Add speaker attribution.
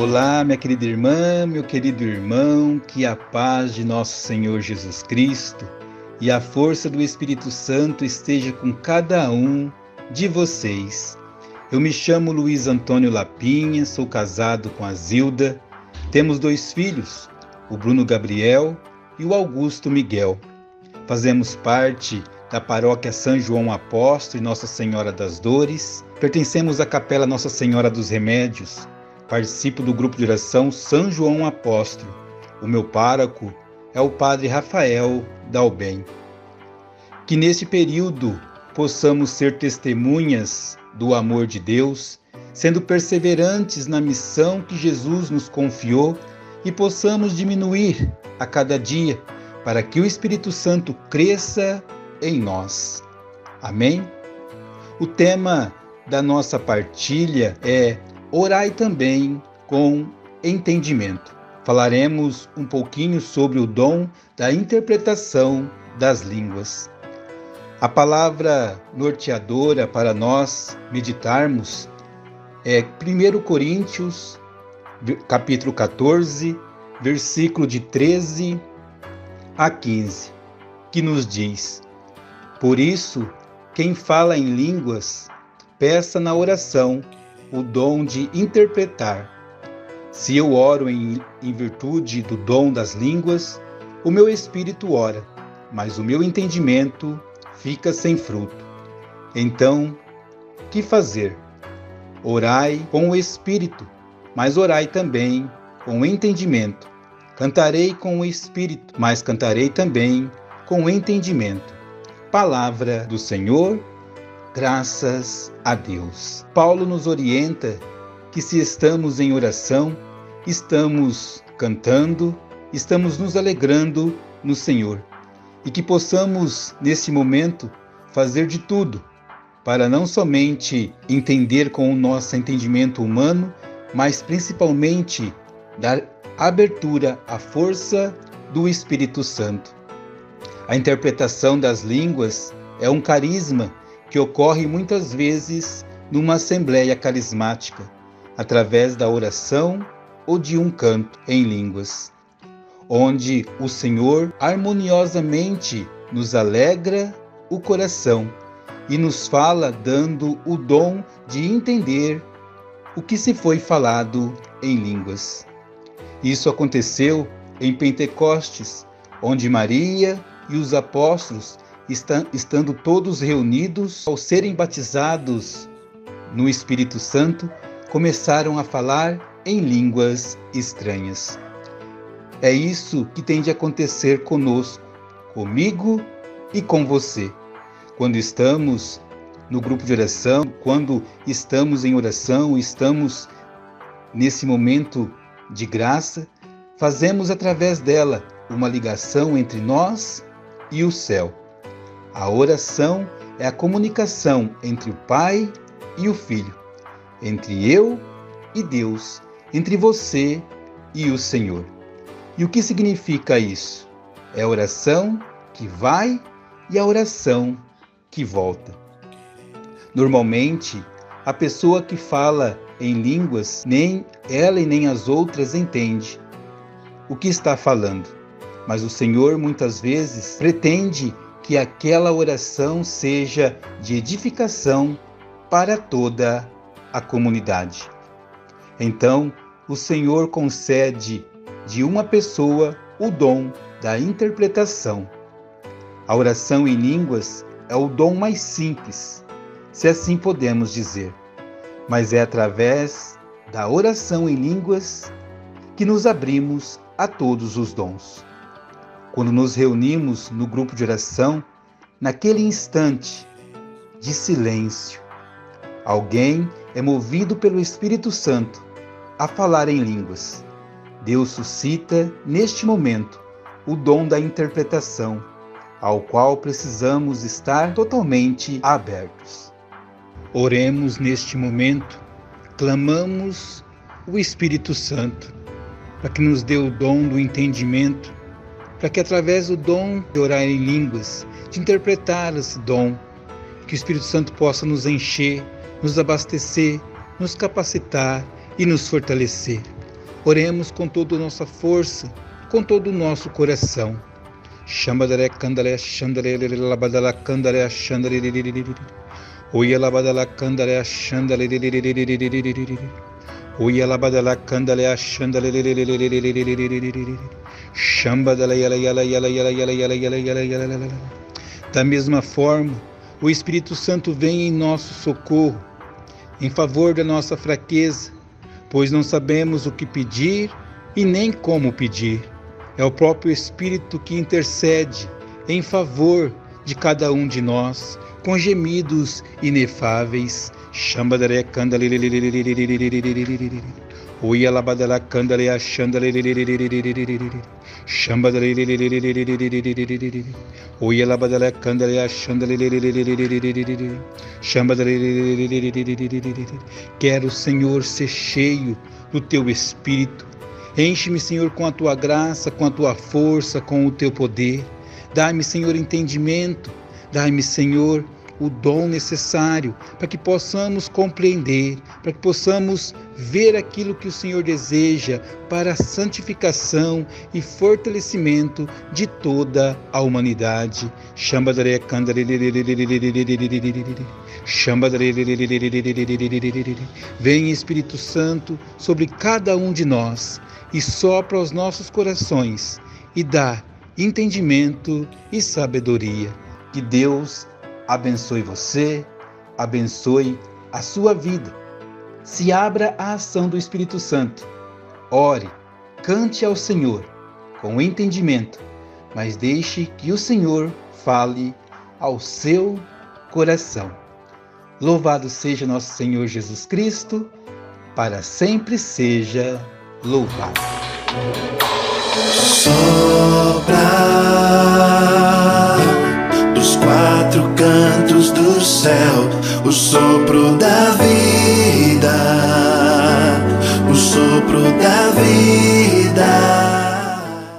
Speaker 1: Olá, minha querida irmã, meu querido irmão, que a paz de nosso Senhor Jesus Cristo e a força do Espírito Santo esteja com cada um de vocês. Eu me chamo Luiz Antônio Lapinha, sou casado com a Zilda, temos dois filhos, o Bruno Gabriel e o Augusto Miguel. Fazemos parte da paróquia São João Apóstolo e Nossa Senhora das Dores. Pertencemos à Capela Nossa Senhora dos Remédios. Participo do grupo de oração São João Apóstolo. O meu pároco é o Padre Rafael Dalben. Que neste período possamos ser testemunhas do amor de Deus, sendo perseverantes na missão que Jesus nos confiou e possamos diminuir a cada dia para que o Espírito Santo cresça em nós. Amém? O tema da nossa partilha é Orai também com entendimento. Falaremos um pouquinho sobre o dom da interpretação das línguas. A palavra norteadora para nós meditarmos é 1 Coríntios, capítulo 14, versículo de 13 a 15, que nos diz: por isso, quem fala em línguas, peça na oração o dom de interpretar. Se eu oro em, em virtude do dom das línguas, o meu espírito ora, mas o meu entendimento fica sem fruto. Então, que fazer? Orai com o espírito, mas orai também com o entendimento. Cantarei com o espírito, mas cantarei também com o entendimento Palavra do Senhor, graças a Deus. Paulo nos orienta que se estamos em oração, estamos cantando, estamos nos alegrando no Senhor e que possamos, nesse momento, fazer de tudo para não somente entender com o nosso entendimento humano, mas principalmente dar abertura à força do Espírito Santo. A interpretação das línguas é um carisma que ocorre muitas vezes numa assembleia carismática, através da oração ou de um canto em línguas, onde o Senhor harmoniosamente nos alegra o coração e nos fala dando o dom de entender o que se foi falado em línguas. Isso aconteceu em Pentecostes, onde Maria e os apóstolos, estando todos reunidos, ao serem batizados no Espírito Santo, começaram a falar em línguas estranhas. É isso que tem de acontecer conosco, comigo e com você. Quando estamos no grupo de oração, quando estamos em oração, estamos nesse momento de graça, fazemos através dela uma ligação entre nós e o céu. A oração é a comunicação entre o Pai e o Filho, entre eu e Deus, entre você e o Senhor. E o que significa isso? É a oração que vai e a oração que volta. Normalmente, a pessoa que fala em línguas, nem ela e nem as outras entende o que está falando. Mas o Senhor muitas vezes pretende que aquela oração seja de edificação para toda a comunidade. Então, o Senhor concede de uma pessoa o dom da interpretação. A oração em línguas é o dom mais simples, se assim podemos dizer, mas é através da oração em línguas que nos abrimos a todos os dons. Quando nos reunimos no grupo de oração, naquele instante de silêncio, alguém é movido pelo Espírito Santo a falar em línguas. Deus suscita, neste momento, o dom da interpretação, ao qual precisamos estar totalmente abertos. Oremos neste momento, clamamos o Espírito Santo para que nos dê o dom do entendimento para que através do dom de orar em línguas, de interpretar esse dom, que o Espírito Santo possa nos encher, nos abastecer, nos capacitar e nos fortalecer. Oremos com toda a nossa força, com todo o nosso coração. Shambadare Kandale Shandare Labadala Kandare Shandare Oya Labadala Kandale Shandale Oya Labadala Kandale Shandale Da mesma forma, o Espírito Santo vem em nosso socorro, em favor da nossa fraqueza, pois não sabemos o que pedir e nem como pedir. É o próprio Espírito que intercede em favor de cada um de nós, com gemidos inefáveis. Shambadare candale Oya labadala candale achandale Shambadale Oya labadala candale achandale Shambadale Quero, Senhor, ser cheio do teu Espírito Enche-me, Senhor, com a tua graça, com a tua força, com o teu poder. Dá-me, Senhor, entendimento. Dá-me, Senhor, o dom necessário para que possamos compreender, para que possamos ver aquilo que o Senhor deseja para a santificação e fortalecimento de toda a humanidade. Vem Espírito Santo sobre cada um de nós e sopra aos nossos corações e dá entendimento e sabedoria. Que Deus abençoe você, abençoe a sua vida. Se abra à ação do Espírito Santo. Ore, cante ao Senhor com entendimento, mas deixe que o Senhor fale ao seu coração. Louvado seja nosso Senhor Jesus Cristo, para sempre seja louvado.
Speaker 2: Sopra